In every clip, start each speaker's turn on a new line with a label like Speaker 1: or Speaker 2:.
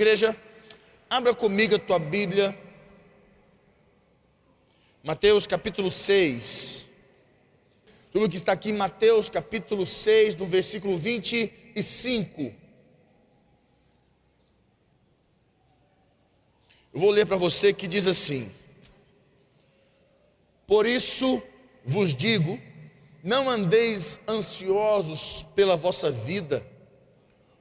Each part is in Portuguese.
Speaker 1: Igreja, abra comigo a tua Bíblia. Mateus capítulo 6. Tudo que está aqui em Mateus capítulo 6, no versículo 25. Eu vou ler para você que diz assim: Por isso vos digo, não andeis ansiosos pela vossa vida,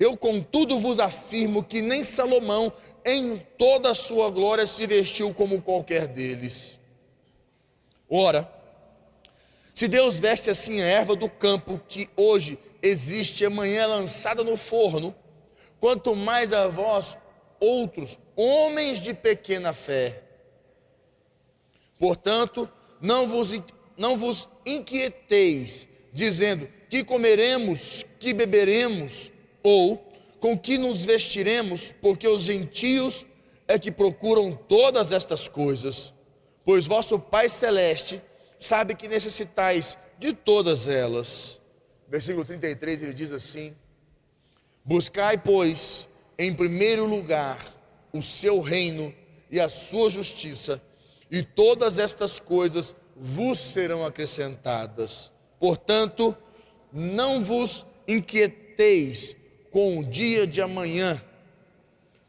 Speaker 1: Eu, contudo, vos afirmo que nem Salomão, em toda a sua glória, se vestiu como qualquer deles. Ora, se Deus veste assim a erva do campo, que hoje existe, amanhã é lançada no forno, quanto mais a vós, outros, homens de pequena fé. Portanto, não vos, não vos inquieteis, dizendo: que comeremos, que beberemos, ou com que nos vestiremos, porque os gentios é que procuram todas estas coisas, pois vosso Pai Celeste sabe que necessitais de todas elas. Versículo 33 ele diz assim: Buscai, pois, em primeiro lugar o seu reino e a sua justiça, e todas estas coisas vos serão acrescentadas. Portanto, não vos inquieteis com o dia de amanhã,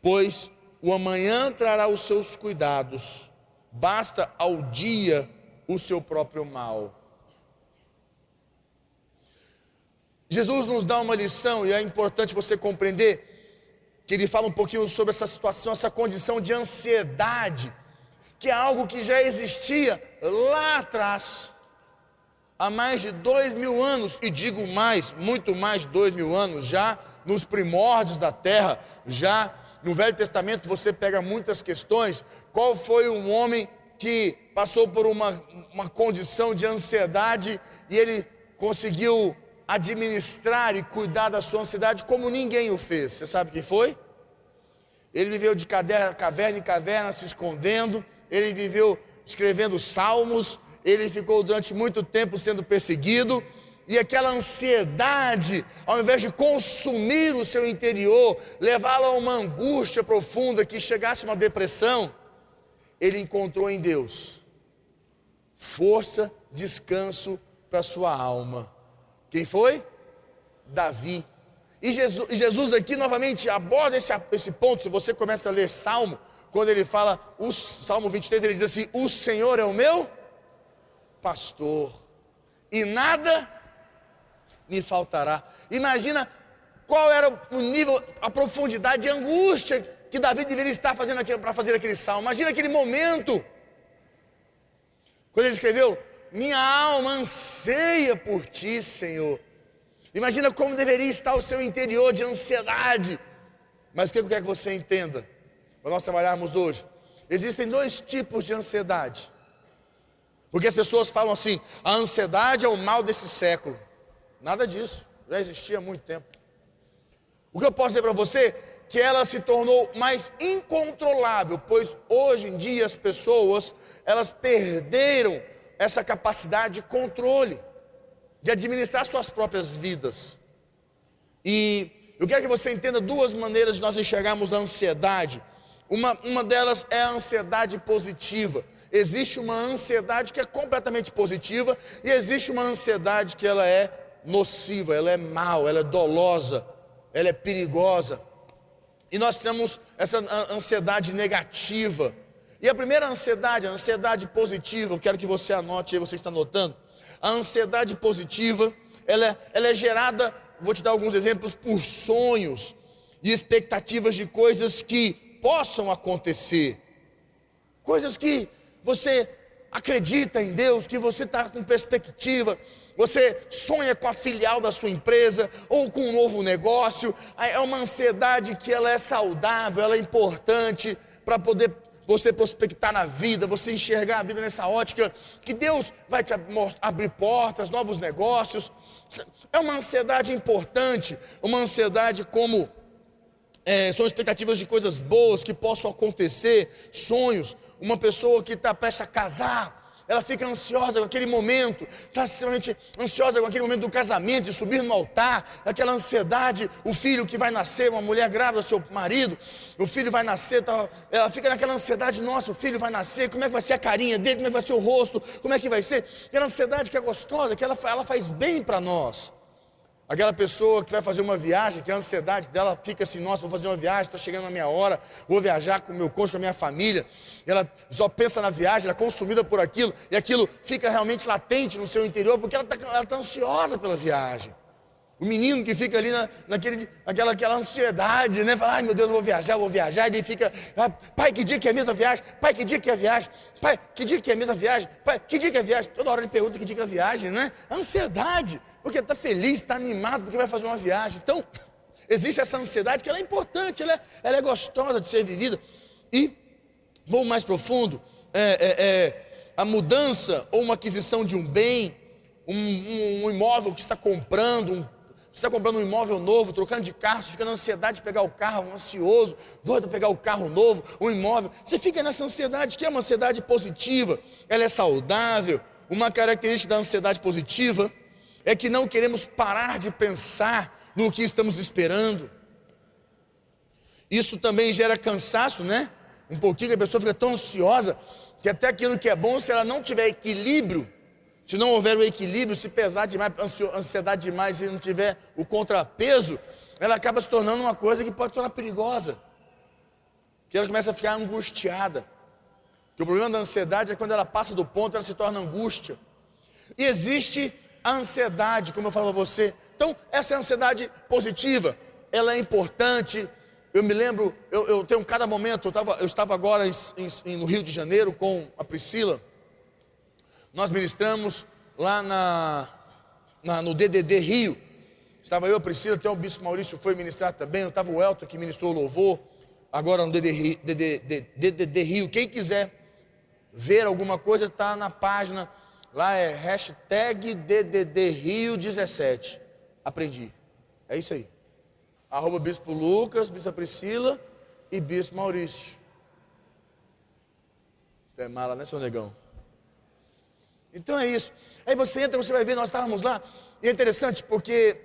Speaker 1: pois o amanhã trará os seus cuidados, basta ao dia o seu próprio mal. Jesus nos dá uma lição e é importante você compreender que ele fala um pouquinho sobre essa situação, essa condição de ansiedade, que é algo que já existia lá atrás há mais de dois mil anos, e digo mais, muito mais de dois mil anos, já nos primórdios da terra, já no Velho Testamento você pega muitas questões. Qual foi um homem que passou por uma, uma condição de ansiedade e ele conseguiu administrar e cuidar da sua ansiedade como ninguém o fez? Você sabe quem foi? Ele viveu de caverna em caverna se escondendo, ele viveu escrevendo salmos, ele ficou durante muito tempo sendo perseguido, e aquela ansiedade, ao invés de consumir o seu interior, levá-lo a uma angústia profunda que chegasse a uma depressão, ele encontrou em Deus força, descanso para sua alma. Quem foi? Davi. E Jesus, Jesus aqui novamente aborda esse, esse ponto. Se você começa a ler Salmo, quando ele fala, o Salmo 23, ele diz assim: O Senhor é o meu pastor, e nada me faltará. Imagina qual era o nível, a profundidade de angústia que Davi deveria estar fazendo para fazer aquele salmo. Imagina aquele momento, quando ele escreveu: Minha alma anseia por ti, Senhor. Imagina como deveria estar o seu interior de ansiedade. Mas o que eu quero que você entenda, para nós trabalharmos hoje? Existem dois tipos de ansiedade. Porque as pessoas falam assim: a ansiedade é o mal desse século. Nada disso, já existia há muito tempo. O que eu posso dizer para você? Que ela se tornou mais incontrolável, pois hoje em dia as pessoas, elas perderam essa capacidade de controle, de administrar suas próprias vidas. E eu quero que você entenda duas maneiras de nós enxergarmos a ansiedade. Uma, uma delas é a ansiedade positiva existe uma ansiedade que é completamente positiva e existe uma ansiedade que ela é nociva, ela é mal, ela é dolosa, ela é perigosa. E nós temos essa ansiedade negativa. E a primeira ansiedade, a ansiedade positiva, eu quero que você anote aí, você está anotando. A ansiedade positiva, ela é, ela é gerada, vou te dar alguns exemplos, por sonhos e expectativas de coisas que possam acontecer. Coisas que você acredita em Deus, que você está com perspectiva, você sonha com a filial da sua empresa ou com um novo negócio, é uma ansiedade que ela é saudável, ela é importante para poder você prospectar na vida, você enxergar a vida nessa ótica, que Deus vai te abrir portas, novos negócios. É uma ansiedade importante, uma ansiedade como é, são expectativas de coisas boas que possam acontecer, sonhos. Uma pessoa que está prestes a casar, ela fica ansiosa com aquele momento, está extremamente ansiosa com aquele momento do casamento, de subir no altar, aquela ansiedade, o filho que vai nascer, uma mulher grávida, seu marido, o filho vai nascer, tá, ela fica naquela ansiedade, nossa, o filho vai nascer, como é que vai ser a carinha dele, como é que vai ser o rosto, como é que vai ser, aquela ansiedade que é gostosa, que ela, ela faz bem para nós. Aquela pessoa que vai fazer uma viagem, que a ansiedade dela fica assim: nossa, vou fazer uma viagem, está chegando a minha hora, vou viajar com o meu cônjuge, com a minha família. Ela só pensa na viagem, ela é consumida por aquilo, e aquilo fica realmente latente no seu interior, porque ela está tá ansiosa pela viagem. O menino que fica ali na, naquele, naquela aquela ansiedade, né? Fala, ai meu Deus, eu vou viajar, eu vou viajar. E ele fica, ah, pai, que dia que é a mesma viagem? Pai, que dia que é a viagem? Pai, que dia que é a mesma viagem? Pai, que dia que é a viagem? Toda hora ele pergunta que dia que é a viagem, né? Ansiedade porque está feliz, está animado, porque vai fazer uma viagem. Então, existe essa ansiedade que ela é importante, ela é, ela é gostosa de ser vivida. E, vou mais profundo, é, é, é, a mudança ou uma aquisição de um bem, um, um, um imóvel que está comprando, um, você está comprando um imóvel novo, trocando de carro, você fica na ansiedade de pegar o carro, ansioso, doido para pegar o carro novo, um imóvel. Você fica nessa ansiedade, que é uma ansiedade positiva, ela é saudável. Uma característica da ansiedade positiva é que não queremos parar de pensar no que estamos esperando. Isso também gera cansaço, né? Um pouquinho, a pessoa fica tão ansiosa que até aquilo que é bom, se ela não tiver equilíbrio, se não houver o equilíbrio, se pesar demais, ansiedade demais e não tiver o contrapeso, ela acaba se tornando uma coisa que pode tornar perigosa. Que ela começa a ficar angustiada. Que o problema da ansiedade é quando ela passa do ponto, ela se torna angústia. E existe a ansiedade, como eu falo a você. Então, essa é ansiedade positiva, ela é importante. Eu me lembro, eu, eu tenho cada momento, eu, tava, eu estava agora em, em, no Rio de Janeiro com a Priscila. Nós ministramos lá na, na, no DDD Rio. Estava eu, a Priscila, até o Bispo Maurício foi ministrar também. Eu estava o Elton que ministrou o louvor. Agora no DDD, DDD, DDD Rio. Quem quiser ver alguma coisa, está na página Lá é hashtag DDDRio17. Aprendi. É isso aí. Arroba Bispo Lucas, Bispo Priscila e Bispo Maurício. Você é mala, né, seu negão? Então é isso. Aí você entra, você vai ver, nós estávamos lá. E é interessante porque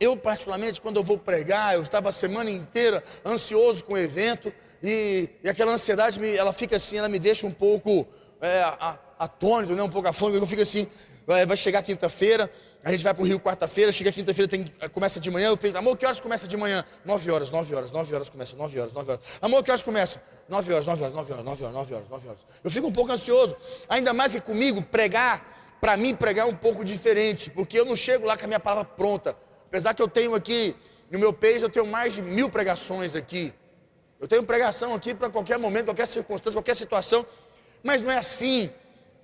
Speaker 1: eu, particularmente, quando eu vou pregar, eu estava a semana inteira ansioso com o evento. E, e aquela ansiedade, me, ela fica assim, ela me deixa um pouco é, a, atônito, né, um pouco afônico, eu fico assim, vai chegar quinta-feira, a gente vai para o Rio quarta-feira, chega quinta-feira, começa de manhã, eu amor, que horas começa de manhã? Nove horas, nove horas, nove horas começa, nove horas, nove horas. Amor, que horas começa? Nove horas, nove horas, nove horas, nove horas, nove horas, nove horas. Eu fico um pouco ansioso, ainda mais que comigo, pregar, para mim pregar é um pouco diferente, porque eu não chego lá com a minha palavra pronta. Apesar que eu tenho aqui, no meu peixe, eu tenho mais de mil pregações aqui. Eu tenho pregação aqui para qualquer momento, qualquer circunstância, qualquer situação, mas não é assim.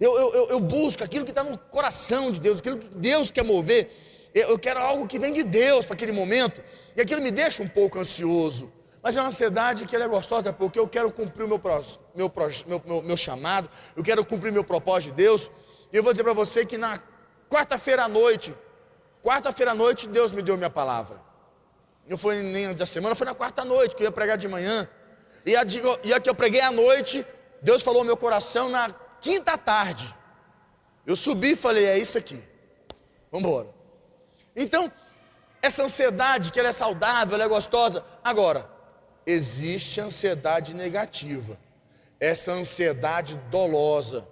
Speaker 1: Eu, eu, eu busco aquilo que está no coração de Deus, aquilo que Deus quer mover. Eu quero algo que vem de Deus para aquele momento. E aquilo me deixa um pouco ansioso. Mas é uma ansiedade que ela é gostosa, porque eu quero cumprir o meu, meu, meu, meu, meu chamado, eu quero cumprir meu propósito de Deus. E eu vou dizer para você que na quarta-feira à noite, quarta-feira à noite, Deus me deu minha palavra. Não foi nem da semana, foi na quarta noite, que eu ia pregar de manhã. E a, e a que eu preguei à noite, Deus falou ao meu coração na quinta tarde, eu subi e falei: é isso aqui, vamos embora. Então, essa ansiedade que ela é saudável, ela é gostosa. Agora, existe ansiedade negativa, essa ansiedade dolosa,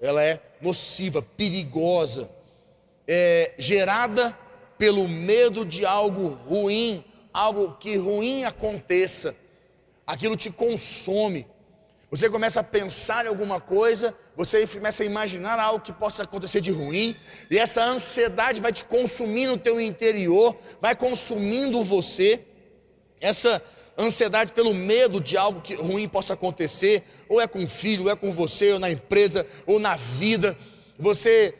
Speaker 1: ela é nociva, perigosa, é gerada pelo medo de algo ruim algo que ruim aconteça, aquilo te consome. Você começa a pensar em alguma coisa, você começa a imaginar algo que possa acontecer de ruim, e essa ansiedade vai te consumindo no teu interior, vai consumindo você. Essa ansiedade pelo medo de algo que ruim possa acontecer, ou é com o filho, ou é com você, ou na empresa, ou na vida. Você,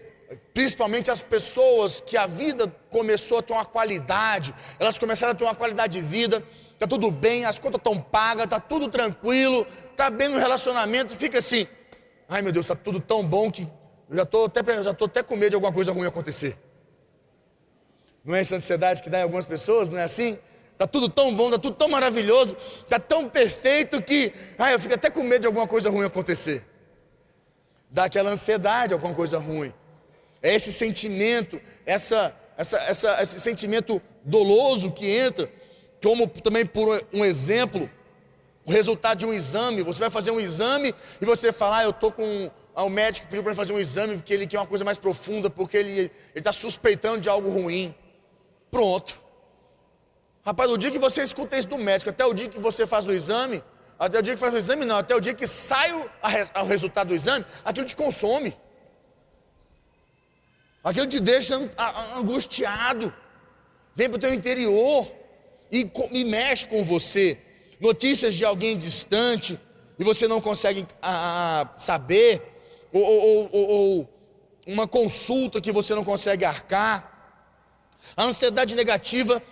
Speaker 1: principalmente as pessoas que a vida começou a ter uma qualidade, elas começaram a ter uma qualidade de vida, está tudo bem, as contas estão pagas, está tudo tranquilo, está bem no relacionamento, fica assim, ai meu Deus, está tudo tão bom que eu já estou até, já até com medo de alguma coisa ruim acontecer. Não é essa ansiedade que dá em algumas pessoas, não é assim? Está tudo tão bom, está tudo tão maravilhoso, está tão perfeito que ai, eu fico até com medo de alguma coisa ruim acontecer. Dá aquela ansiedade, alguma coisa ruim. É esse sentimento, essa, essa, essa, esse sentimento doloso que entra como também por um exemplo, o resultado de um exame, você vai fazer um exame e você fala, ah, eu estou com. Ah, o médico pediu para fazer um exame porque ele quer uma coisa mais profunda, porque ele está suspeitando de algo ruim. Pronto. Rapaz, o dia que você escuta isso do médico, até o dia que você faz o exame, até o dia que faz o exame, não, até o dia que sai o, a, o resultado do exame, aquilo te consome. Aquilo te deixa angustiado. Vem para o teu interior e, e mexe com você. Notícias de alguém distante e você não consegue a, a, saber, ou, ou, ou, ou uma consulta que você não consegue arcar. A ansiedade negativa,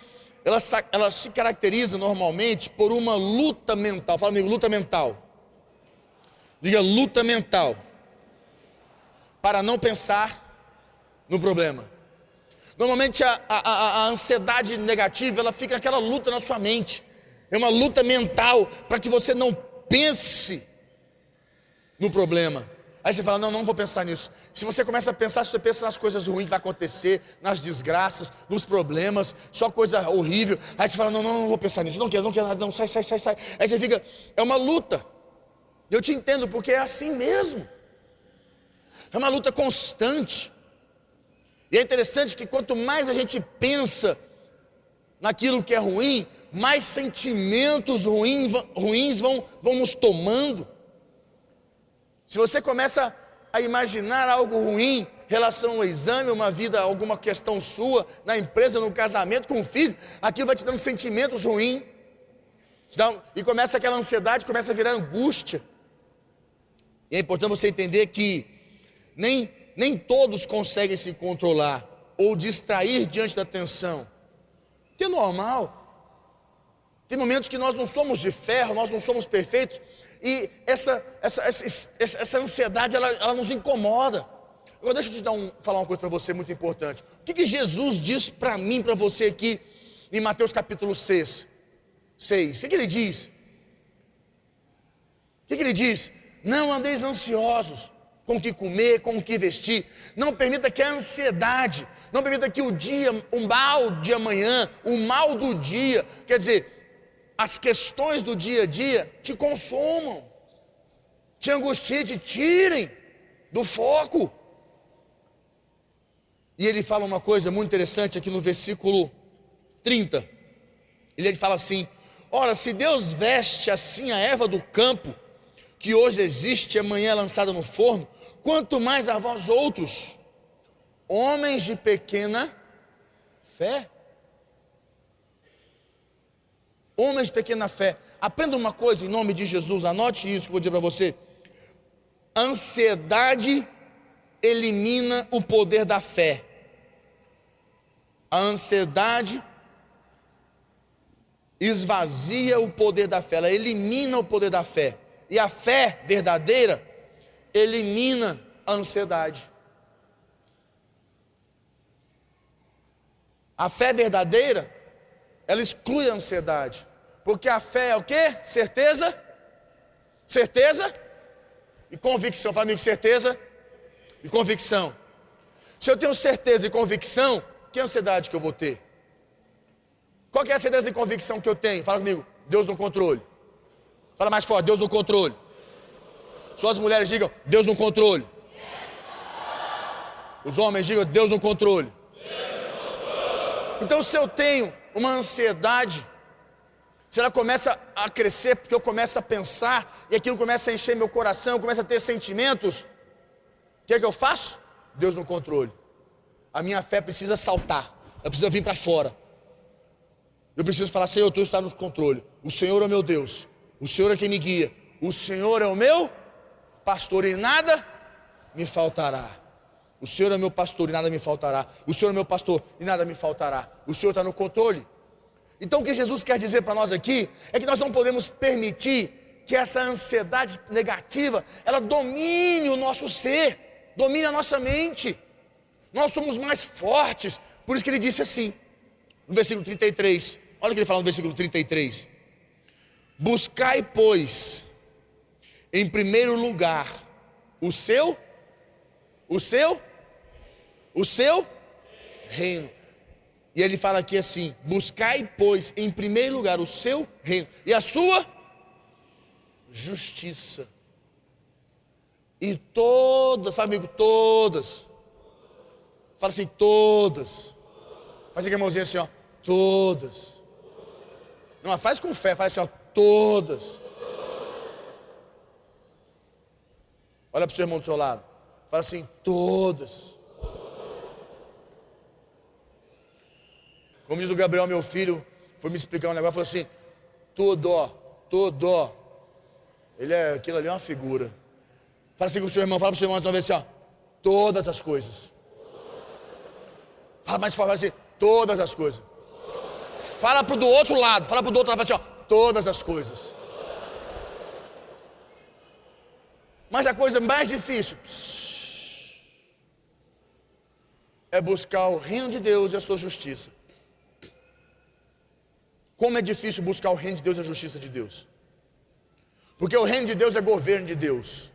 Speaker 1: ela, ela, se caracteriza normalmente por uma luta mental. Fala comigo, luta mental. Diga luta mental. Para não pensar no problema. Normalmente a, a, a, ansiedade negativa, ela fica aquela luta na sua mente. É uma luta mental para que você não pense no problema. Aí você fala, não, não vou pensar nisso. Se você começa a pensar, se você pensa nas coisas ruins que vai acontecer, nas desgraças, nos problemas, só coisa horrível. Aí você fala, não, não, não vou pensar nisso, não quero, não quero nada, não, sai, sai, sai, sai. Aí você fica, é uma luta. Eu te entendo, porque é assim mesmo. É uma luta constante. E é interessante que quanto mais a gente pensa naquilo que é ruim, mais sentimentos ruins, vão, vão nos tomando. Se você começa a imaginar algo ruim, relação ao exame, uma vida, alguma questão sua, na empresa, no casamento, com o filho, aquilo vai te dando sentimentos ruins. E começa aquela ansiedade, começa a virar angústia. E é importante você entender que nem nem todos conseguem se controlar ou distrair diante da tensão. Que é normal. Tem momentos que nós não somos de ferro, nós não somos perfeitos, e essa, essa, essa, essa ansiedade ela, ela, nos incomoda. Agora deixa eu te dar um, falar uma coisa para você muito importante. O que, que Jesus diz para mim, para você aqui, em Mateus capítulo 6? 6. O que, que ele diz? O que, que ele diz? Não andeis ansiosos com o que comer, com o que vestir. Não permita que a ansiedade, não permita que o dia, o mal de amanhã, o mal do dia, quer dizer, as questões do dia a dia te consumam, te angustiem, te tirem do foco. E ele fala uma coisa muito interessante aqui no versículo 30. Ele fala assim: Ora, se Deus veste assim a erva do campo, que hoje existe amanhã é lançada no forno, quanto mais a vós outros, homens de pequena fé. Homens de pequena fé. Aprenda uma coisa em nome de Jesus, anote isso que eu vou dizer para você. Ansiedade elimina o poder da fé. A ansiedade esvazia o poder da fé, ela elimina o poder da fé. E a fé verdadeira elimina a ansiedade. A fé verdadeira, ela exclui a ansiedade. Porque a fé é o que? Certeza? Certeza? E convicção. Fala amigo, certeza e convicção. Se eu tenho certeza e convicção, que ansiedade que eu vou ter? Qual é a certeza e convicção que eu tenho? Fala comigo, Deus no controle. Fala mais forte, Deus no controle. Só as mulheres digam, Deus no controle. Os homens digam, Deus no controle. Então, se eu tenho uma ansiedade, se ela começa a crescer porque eu começo a pensar e aquilo começa a encher meu coração, eu começo a ter sentimentos, o que é que eu faço? Deus no controle. A minha fé precisa saltar, ela precisa vir para fora. Eu preciso falar, Senhor, tu está no controle. O Senhor é o meu Deus, o Senhor é quem me guia, o Senhor é o meu pastor e nada me faltará. O Senhor é meu pastor e nada me faltará. O Senhor é meu pastor e nada me faltará. O Senhor está no controle. Então o que Jesus quer dizer para nós aqui é que nós não podemos permitir que essa ansiedade negativa ela domine o nosso ser, domine a nossa mente. Nós somos mais fortes. Por isso que ele disse assim, no versículo 33. Olha o que ele fala no versículo 33. Buscai, pois, em primeiro lugar, o seu, o seu o seu reino. E ele fala aqui assim: buscai, pois, em primeiro lugar o seu reino e a sua justiça. E todas, fala amigo, todas. Fala assim, todas. Faz aqui a mãozinha assim, ó. Todas. Não, faz com fé, faz assim, ó. Todas. Olha para o seu irmão do seu lado. Fala assim, todas. Como diz o Gabriel, meu filho, foi me explicar um negócio, falou assim: tudo, ó, tudo, ó. Ele é, aquilo ali é uma figura. Fala assim com o seu irmão, fala para o seu irmão uma vez assim, ó, todas as coisas. Fala mais forte, fala assim, todas as coisas. Fala para o do outro lado, fala para o do outro lado, fala assim, ó, todas as coisas. Mas a coisa mais difícil é buscar o reino de Deus e a sua justiça. Como é difícil buscar o reino de Deus e a justiça de Deus. Porque o reino de Deus é governo de Deus.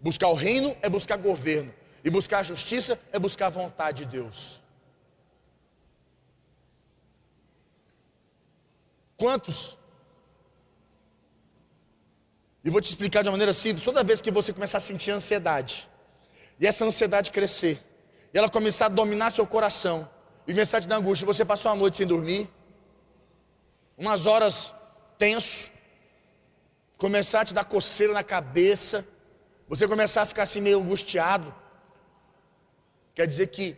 Speaker 1: Buscar o reino é buscar governo. E buscar a justiça é buscar a vontade de Deus. Quantos? E vou te explicar de uma maneira simples. Toda vez que você começar a sentir ansiedade, e essa ansiedade crescer, e ela começar a dominar seu coração, e começar a te dar angústia, você passou a noite sem dormir, umas horas tenso, começar a te dar coceira na cabeça, você começar a ficar assim meio angustiado, quer dizer que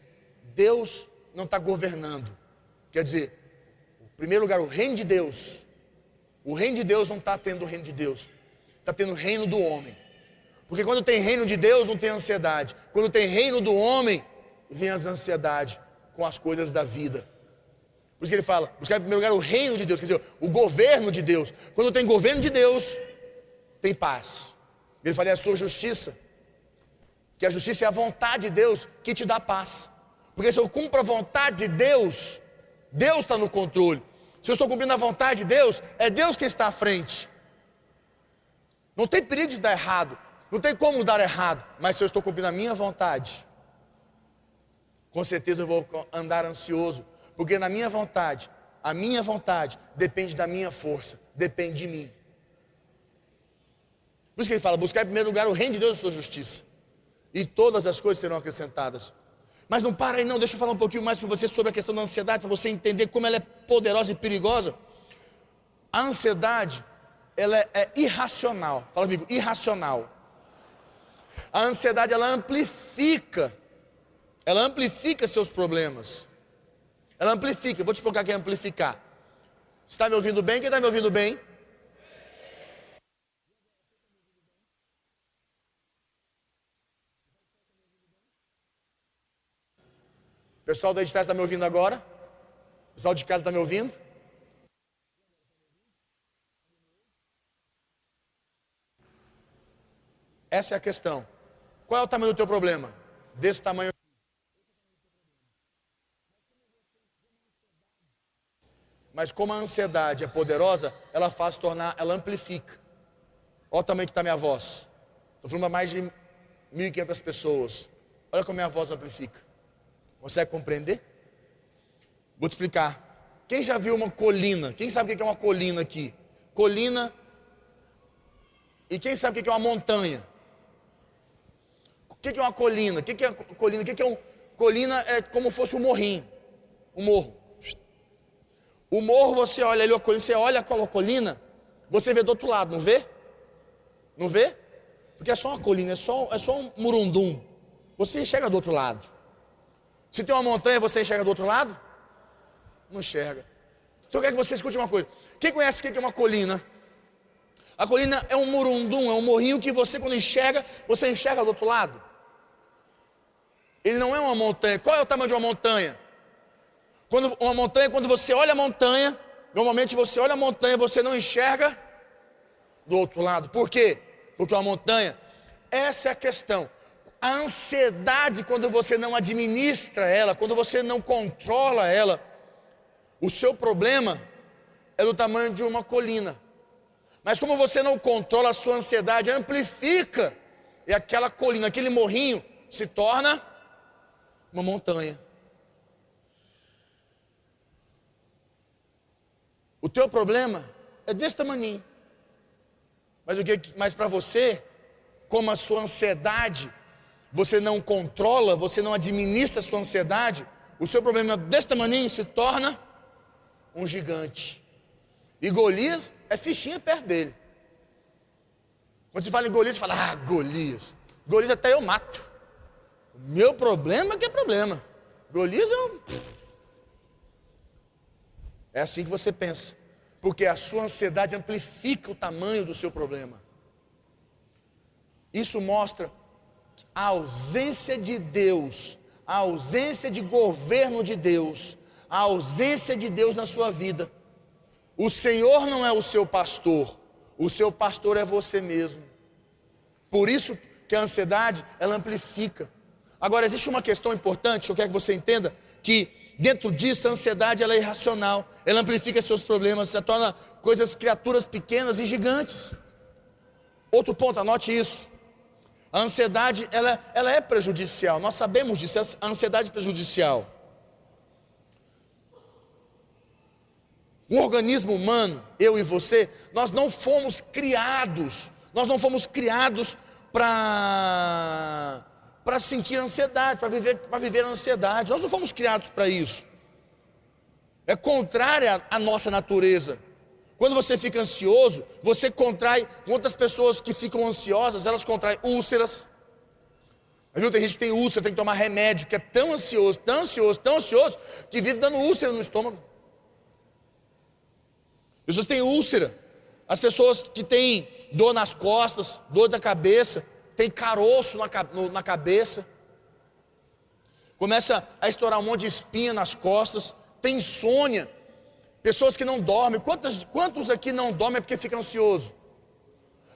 Speaker 1: Deus não está governando. Quer dizer, em primeiro lugar, o reino de Deus, o reino de Deus não está tendo o reino de Deus, está tendo reino do homem. Porque quando tem reino de Deus, não tem ansiedade. Quando tem reino do homem, vem as ansiedades com as coisas da vida. Por isso que ele fala, buscar em primeiro lugar o reino de Deus, quer dizer, o governo de Deus. Quando tem governo de Deus, tem paz. Ele fala, é a sua justiça. Que a justiça é a vontade de Deus que te dá paz. Porque se eu cumpro a vontade de Deus, Deus está no controle. Se eu estou cumprindo a vontade de Deus, é Deus que está à frente. Não tem perigo de dar errado. Não tem como dar errado. Mas se eu estou cumprindo a minha vontade, com certeza eu vou andar ansioso porque na minha vontade, a minha vontade depende da minha força, depende de mim. Por isso que ele fala: buscar em primeiro lugar o reino de Deus e sua justiça, e todas as coisas serão acrescentadas. Mas não para aí, não, deixa eu falar um pouquinho mais para você sobre a questão da ansiedade, para você entender como ela é poderosa e perigosa. A ansiedade, ela é, é irracional. Fala comigo, irracional. A ansiedade, ela amplifica, ela amplifica seus problemas. Ela amplifica. Eu vou te explicar o que é amplificar. Você está me ouvindo bem? Quem está me ouvindo bem? O pessoal da edição está me ouvindo agora? O pessoal de casa está me ouvindo? Essa é a questão. Qual é o tamanho do teu problema? Desse tamanho Mas como a ansiedade é poderosa, ela faz tornar, ela amplifica. Olha o tamanho que está minha voz. Estou falando a mais de 1.500 pessoas. Olha como minha voz amplifica. Consegue compreender? Vou te explicar. Quem já viu uma colina? Quem sabe o que é uma colina aqui? Colina. E quem sabe o que é uma montanha? O que é uma colina? O que é colina? O que é um. Colina é como se fosse um morrinho. Um morro. O morro, você olha ali, a você olha aquela colina, você vê do outro lado, não vê? Não vê? Porque é só uma colina, é só, é só um murundum. Você enxerga do outro lado. Se tem uma montanha, você enxerga do outro lado? Não enxerga. Então eu quero que você escute uma coisa. Quem conhece o que é uma colina? A colina é um murundum, é um morrinho que você, quando enxerga, você enxerga do outro lado. Ele não é uma montanha. Qual é o tamanho de uma montanha? Quando uma montanha, quando você olha a montanha, normalmente você olha a montanha, você não enxerga do outro lado. Por quê? Porque uma montanha, essa é a questão. A ansiedade, quando você não administra ela, quando você não controla ela, o seu problema é do tamanho de uma colina. Mas como você não controla a sua ansiedade, amplifica, e aquela colina, aquele morrinho, se torna uma montanha. O teu problema é desse tamanho. Mas o que mais para você, como a sua ansiedade, você não controla, você não administra a sua ansiedade, o seu problema é desse tamanho se torna um gigante. E Golias é fichinha perto dele. Quando se fala em Golias, você fala, ah, Golias. Golias até eu mato. Meu problema é que é problema. Golias é um. É assim que você pensa. Porque a sua ansiedade amplifica o tamanho do seu problema. Isso mostra a ausência de Deus, a ausência de governo de Deus, a ausência de Deus na sua vida. O Senhor não é o seu pastor, o seu pastor é você mesmo. Por isso que a ansiedade, ela amplifica. Agora, existe uma questão importante, eu quero que você entenda, que dentro disso a ansiedade ela é irracional, ela amplifica seus problemas, se torna coisas, criaturas pequenas e gigantes. Outro ponto, anote isso. A ansiedade, ela, ela é prejudicial, nós sabemos disso, a ansiedade é prejudicial. O organismo humano, eu e você, nós não fomos criados, nós não fomos criados para para sentir ansiedade, para viver, para viver a ansiedade. Nós não fomos criados para isso. É contrária à nossa natureza. Quando você fica ansioso, você contrai. Muitas pessoas que ficam ansiosas, elas contraem úlceras. Viu? Tem gente que tem úlcera, tem que tomar remédio, que é tão ansioso, tão ansioso, tão ansioso, que vive dando úlcera no estômago pessoas têm úlcera, as pessoas que têm dor nas costas, dor da cabeça, tem caroço na, na cabeça, começa a estourar um monte de espinha nas costas, tem insônia, pessoas que não dormem. Quantos, quantos aqui não dormem porque fica ansioso?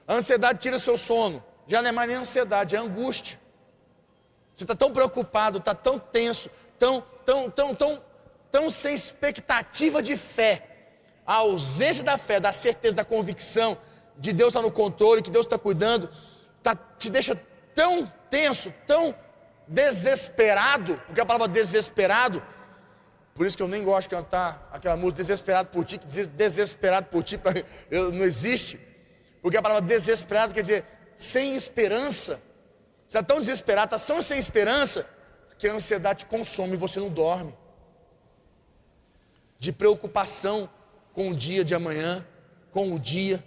Speaker 1: A ansiedade tira seu sono, já não é mais nem ansiedade, é angústia. Você está tão preocupado, está tão tenso, tão, tão, tão, tão, tão sem expectativa de fé, a ausência da fé, da certeza, da convicção de Deus está no controle, que Deus está cuidando, tá, te deixa tão tenso, tão desesperado, porque a palavra desesperado, por isso que eu nem gosto de cantar aquela música desesperado por ti, que desesperado por ti eu, não existe, porque a palavra desesperado quer dizer sem esperança. Você está tão desesperado, está tão sem esperança, que a ansiedade te consome e você não dorme. De preocupação, com o dia de amanhã, com o dia.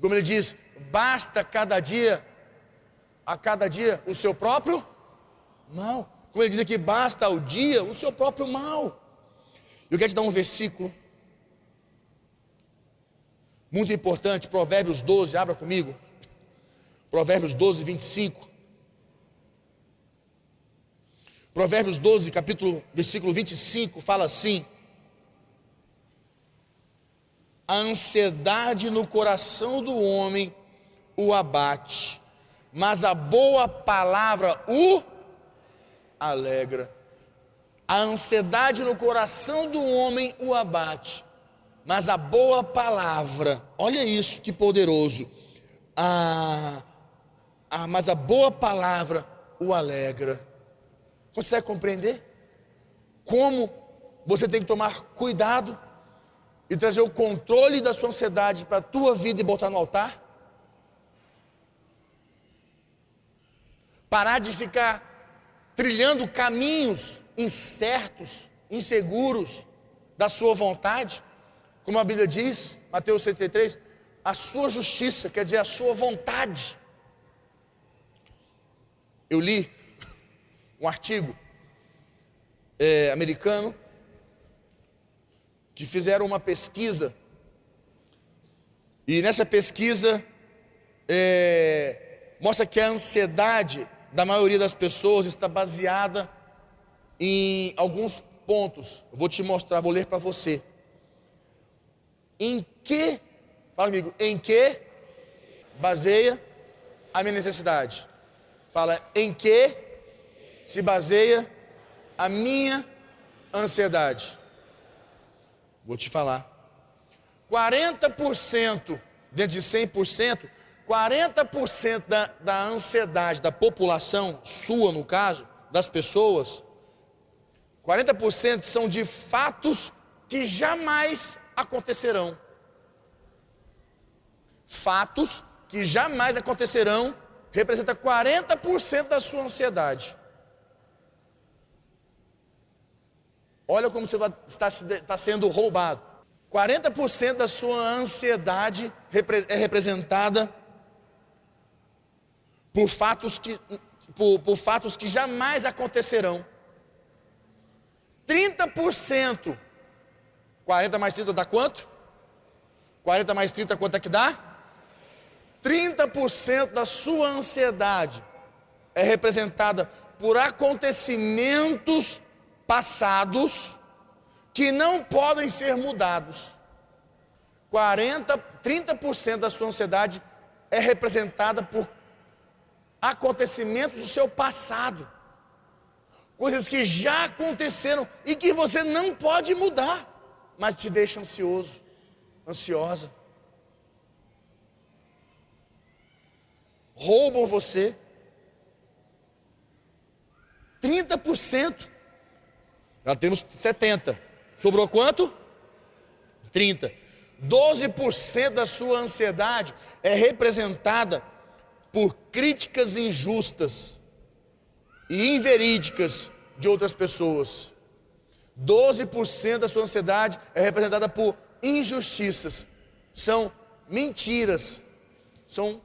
Speaker 1: Como ele diz, basta cada dia, a cada dia, o seu próprio mal. Como ele diz aqui, basta ao dia o seu próprio mal. Eu quero te dar um versículo muito importante, Provérbios 12, abra comigo. Provérbios 12, 25. Provérbios 12, capítulo, versículo 25, fala assim: a ansiedade no coração do homem o abate, mas a boa palavra o alegra. A ansiedade no coração do homem o abate, mas a boa palavra, olha isso que poderoso, a, a, mas a boa palavra o alegra. Vai compreender? Como você tem que tomar cuidado e trazer o controle da sua ansiedade para a tua vida e botar no altar? Parar de ficar trilhando caminhos incertos, inseguros, da sua vontade, como a Bíblia diz, Mateus 63, a sua justiça, quer dizer, a sua vontade. Eu li um artigo é, americano que fizeram uma pesquisa e nessa pesquisa é, mostra que a ansiedade da maioria das pessoas está baseada em alguns pontos. Vou te mostrar, vou ler para você. Em que, fala comigo, em que baseia a minha necessidade? Fala, em que se baseia a minha ansiedade? Vou te falar. 40% dentro de 100%, 40% da, da ansiedade da população, sua no caso, das pessoas, 40% são de fatos que jamais acontecerão. Fatos que jamais acontecerão representa 40% da sua ansiedade. Olha como você está, está sendo roubado. 40% da sua ansiedade é representada por fatos que, por, por fatos que jamais acontecerão. 30%, 40 mais 30 dá quanto? 40 mais 30 quanto é que dá? 30% da sua ansiedade é representada por acontecimentos passados que não podem ser mudados. 40, 30% da sua ansiedade é representada por acontecimentos do seu passado. Coisas que já aconteceram e que você não pode mudar, mas te deixa ansioso, ansiosa. Roubam você. 30%. Já temos 70%. Sobrou quanto? 30. 12% da sua ansiedade é representada por críticas injustas e inverídicas de outras pessoas. 12% da sua ansiedade é representada por injustiças. São mentiras. São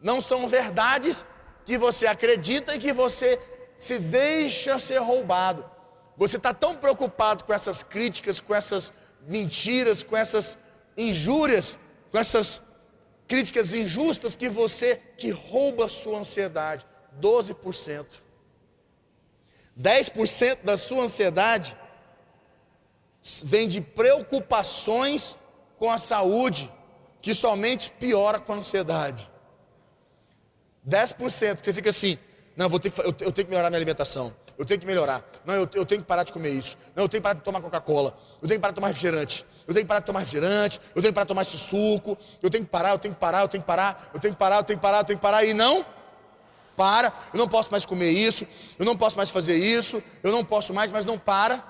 Speaker 1: não são verdades que você acredita e que você se deixa ser roubado. Você está tão preocupado com essas críticas, com essas mentiras, com essas injúrias, com essas críticas injustas que você que rouba a sua ansiedade. 12%. 10% da sua ansiedade vem de preocupações com a saúde, que somente piora com a ansiedade. 10% que você fica assim, não, vou ter que, eu tenho que melhorar minha alimentação eu tenho que melhorar. Não, eu, eu tenho que parar de comer isso. Não, eu tenho que parar de tomar Coca-Cola. Eu tenho que parar de tomar refrigerante. Eu tenho que parar de tomar refrigerante. Eu tenho que parar de tomar esse suco. Eu tenho que parar, eu tenho que parar, eu tenho que parar. Eu tenho que parar, eu tenho que parar, eu tenho que parar. E não para. Eu não posso mais comer isso. Eu não posso mais fazer isso. Eu não posso mais, mas não para.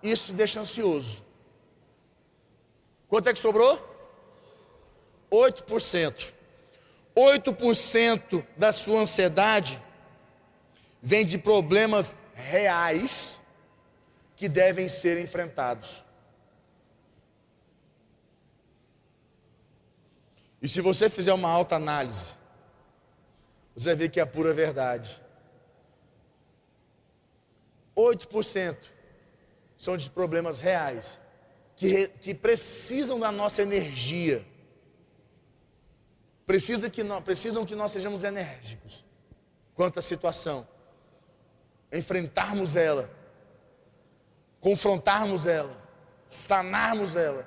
Speaker 1: Isso deixa ansioso. Quanto é que sobrou? 8%. 8% da sua ansiedade vem de problemas reais que devem ser enfrentados. E se você fizer uma alta análise, você vai ver que é a pura verdade. 8% são de problemas reais, que, que precisam da nossa energia, Precisa que nós, precisam que nós sejamos enérgicos quanto à situação enfrentarmos ela, confrontarmos ela, sanarmos ela,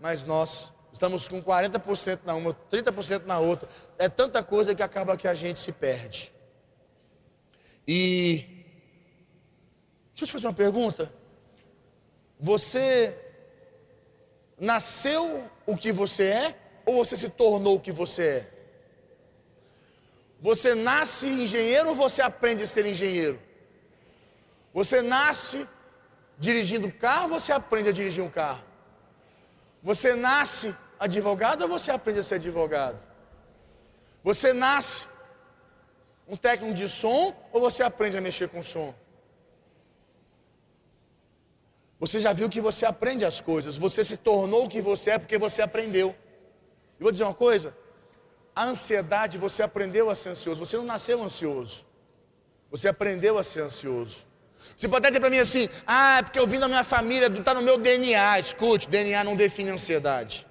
Speaker 1: mas nós estamos com 40% na uma, 30% na outra. É tanta coisa que acaba que a gente se perde. E deixa eu te fazer uma pergunta. Você nasceu o que você é ou você se tornou o que você é? Você nasce engenheiro ou você aprende a ser engenheiro? Você nasce dirigindo carro, você aprende a dirigir um carro. Você nasce advogado ou você aprende a ser advogado? Você nasce um técnico de som ou você aprende a mexer com som? Você já viu que você aprende as coisas, você se tornou o que você é porque você aprendeu. E vou dizer uma coisa: a ansiedade você aprendeu a ser ansioso, você não nasceu ansioso, você aprendeu a ser ansioso. Você pode até dizer para mim assim: ah, é porque eu vim da minha família, está no meu DNA. Escute, DNA não define ansiedade.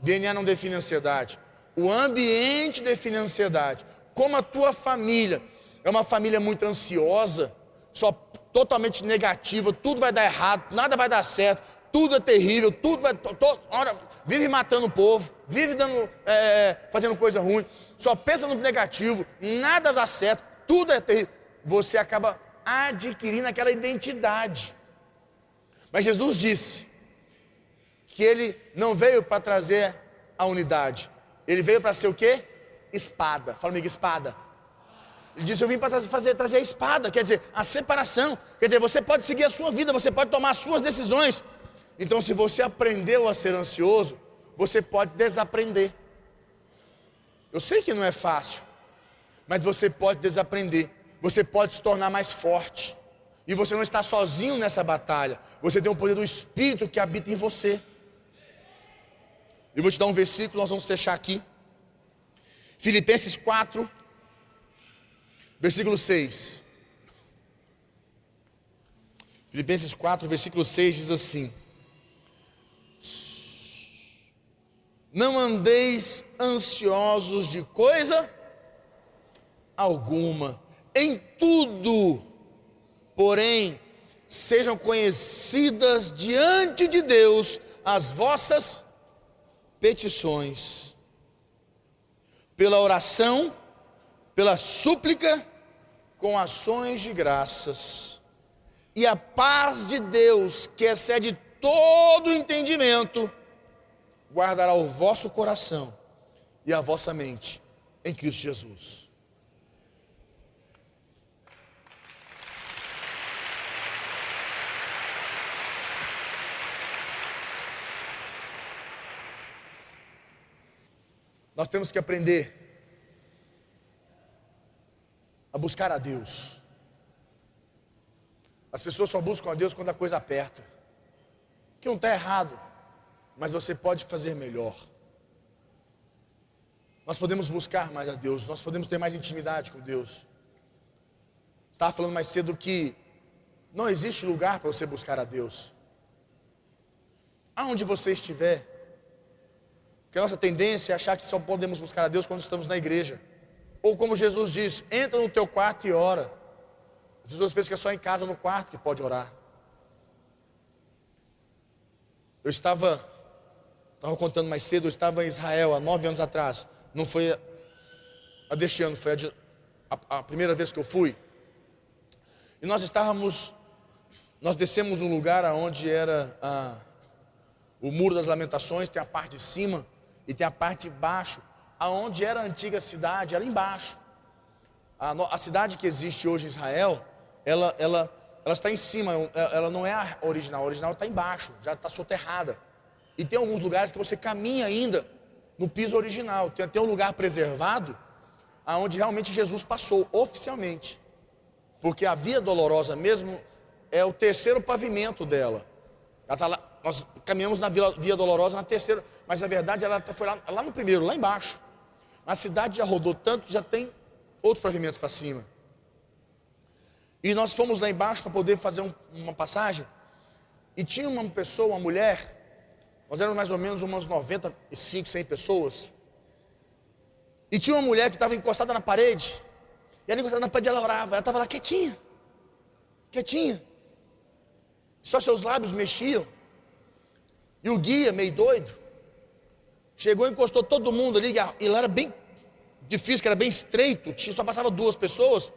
Speaker 1: DNA não define ansiedade. O ambiente define ansiedade. Como a tua família é uma família muito ansiosa, só totalmente negativa, tudo vai dar errado, nada vai dar certo, tudo é terrível, tudo vai. To, to, hora, vive matando o povo, vive dando, é, fazendo coisa ruim, só pensa no negativo, nada dá certo, tudo é terrível. Você acaba adquirindo aquela identidade. Mas Jesus disse que ele não veio para trazer a unidade, ele veio para ser o quê? Espada. Fala comigo, espada. Ele disse: Eu vim para fazer, trazer a espada, quer dizer, a separação. Quer dizer, você pode seguir a sua vida, você pode tomar as suas decisões. Então, se você aprendeu a ser ansioso, você pode desaprender. Eu sei que não é fácil, mas você pode desaprender. Você pode se tornar mais forte. E você não está sozinho nessa batalha. Você tem o poder do Espírito que habita em você. Eu vou te dar um versículo, nós vamos fechar aqui. Filipenses 4, versículo 6. Filipenses 4, versículo 6 diz assim: Não andeis ansiosos de coisa alguma, em tudo, porém, sejam conhecidas diante de Deus as vossas petições, pela oração, pela súplica, com ações de graças. E a paz de Deus, que excede todo entendimento, guardará o vosso coração e a vossa mente em Cristo Jesus. Nós temos que aprender a buscar a Deus. As pessoas só buscam a Deus quando a coisa aperta. Que não está errado, mas você pode fazer melhor. Nós podemos buscar mais a Deus, nós podemos ter mais intimidade com Deus. Estava falando mais cedo que não existe lugar para você buscar a Deus. Aonde você estiver, que a nossa tendência é achar que só podemos buscar a Deus quando estamos na igreja. Ou como Jesus diz, entra no teu quarto e ora. As pessoas pensam que é só em casa, no quarto, que pode orar. Eu estava, estava contando mais cedo, eu estava em Israel há nove anos atrás. Não foi a, deste ano, foi a, de, a, a primeira vez que eu fui. E nós estávamos, nós descemos um lugar onde era a, o Muro das Lamentações, tem a parte de cima e tem a parte de baixo, aonde era a antiga cidade, era embaixo. A, a cidade que existe hoje em Israel, ela, ela, ela está em cima, ela não é a original, a original está embaixo, já está soterrada. E tem alguns lugares que você caminha ainda no piso original. Tem até um lugar preservado, aonde realmente Jesus passou, oficialmente. Porque a Via Dolorosa mesmo é o terceiro pavimento dela. Ela está lá, nós caminhamos na Via, Via Dolorosa na terceira, mas na verdade ela foi lá, lá no primeiro, lá embaixo. A cidade já rodou tanto que já tem outros pavimentos para cima. E nós fomos lá embaixo para poder fazer um, uma passagem. E tinha uma pessoa, uma mulher, nós éramos mais ou menos umas 95, 100 pessoas. E tinha uma mulher que estava encostada na parede. E ela encostada na parede, ela orava. Ela estava lá quietinha. Quietinha. Só seus lábios mexiam. E o guia, meio doido, chegou e encostou todo mundo ali, e lá era bem difícil, que era bem estreito, só passava duas pessoas.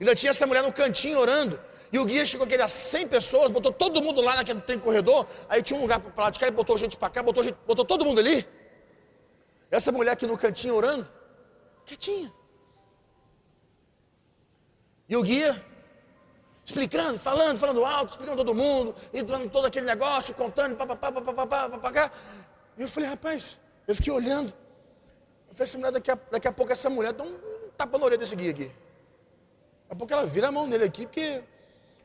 Speaker 1: Ainda tinha essa mulher no cantinho orando. E o guia chegou aquele a 100 pessoas, botou todo mundo lá naquele trem corredor. Aí tinha um lugar para lá de cá, ele botou gente para cá, botou, gente, botou todo mundo ali. Essa mulher aqui no cantinho orando, quietinha. E o guia explicando, falando, falando alto, explicando todo mundo, e dando todo aquele negócio, contando, papapá, papapá, papapá. E eu falei, rapaz, eu fiquei olhando. Eu falei, essa mulher, daqui a, daqui a pouco essa mulher dá um tapa na orelha desse guia aqui. Daqui a pouco ela vira a mão nele aqui, porque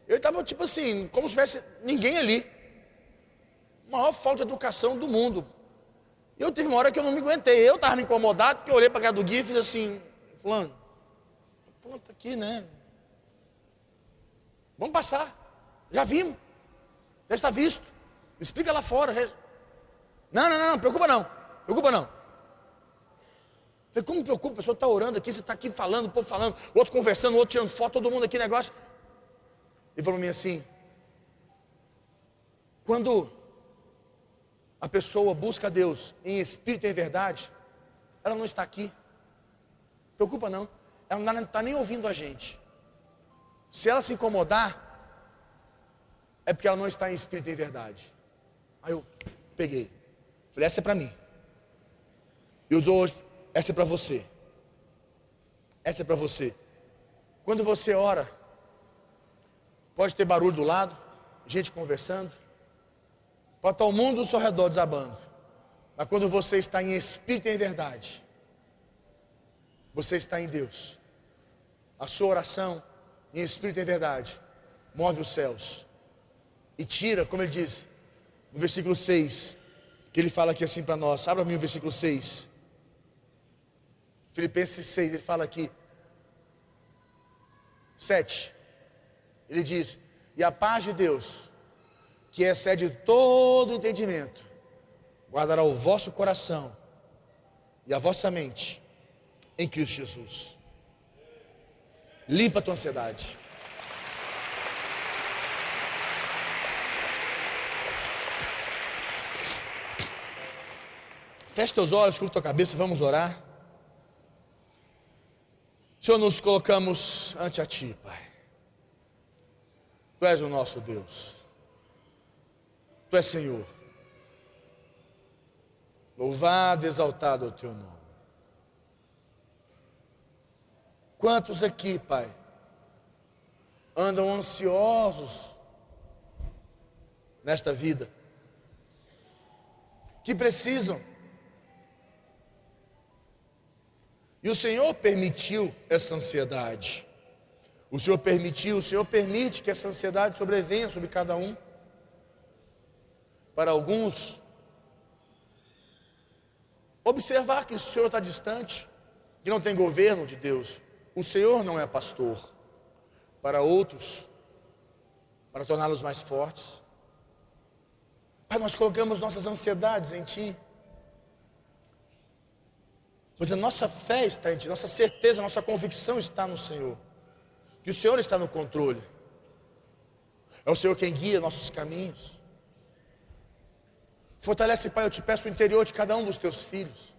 Speaker 1: Eu estava tipo assim, como se tivesse ninguém ali. Maior falta de educação do mundo. Eu teve uma hora que eu não me aguentei. Eu estava me incomodado, porque eu olhei para a cara do Gui e fiz assim, fulano, fulano está aqui, né? Vamos passar. Já vimos. Já está visto. Explica lá fora. Já... Não, não, não, não, preocupa não. Preocupa não. Falei, como preocupa? A pessoa está orando aqui, você está aqui falando, o povo falando, o outro conversando, o outro tirando foto, todo mundo aqui, negócio. Ele falou para mim assim: quando a pessoa busca Deus em espírito e em verdade, ela não está aqui. Preocupa não. Ela não está nem ouvindo a gente. Se ela se incomodar, é porque ela não está em espírito e verdade. Aí eu peguei. Falei, essa é para mim. Eu dou hoje, essa é para você. Essa é para você. Quando você ora, pode ter barulho do lado, gente conversando, pode estar o mundo ao seu redor desabando. Mas quando você está em espírito e em verdade, você está em Deus. A sua oração em espírito e em verdade move os céus e tira, como ele diz, no versículo 6, que ele fala aqui assim para nós. Abra mim o versículo 6. Filipenses 6, ele fala aqui. 7. Ele diz: E a paz de Deus, que excede todo entendimento, guardará o vosso coração e a vossa mente em Cristo Jesus. Limpa a tua ansiedade. Feche teus olhos, curva tua cabeça, vamos orar. Senhor, nos colocamos ante a Ti, Pai. Tu és o nosso Deus. Tu és Senhor. Louvado, exaltado é o Teu nome. Quantos aqui, Pai, andam ansiosos nesta vida, que precisam E o Senhor permitiu essa ansiedade. O Senhor permitiu, o Senhor permite que essa ansiedade sobrevenha sobre cada um. Para alguns, observar que o Senhor está distante, que não tem governo de Deus. O Senhor não é pastor. Para outros, para torná-los mais fortes. Pai, nós colocamos nossas ansiedades em Ti. Pois a nossa fé está em Ti, nossa certeza, nossa convicção está no Senhor. Que o Senhor está no controle. É o Senhor quem guia nossos caminhos. Fortalece, Pai, eu te peço o interior de cada um dos teus filhos.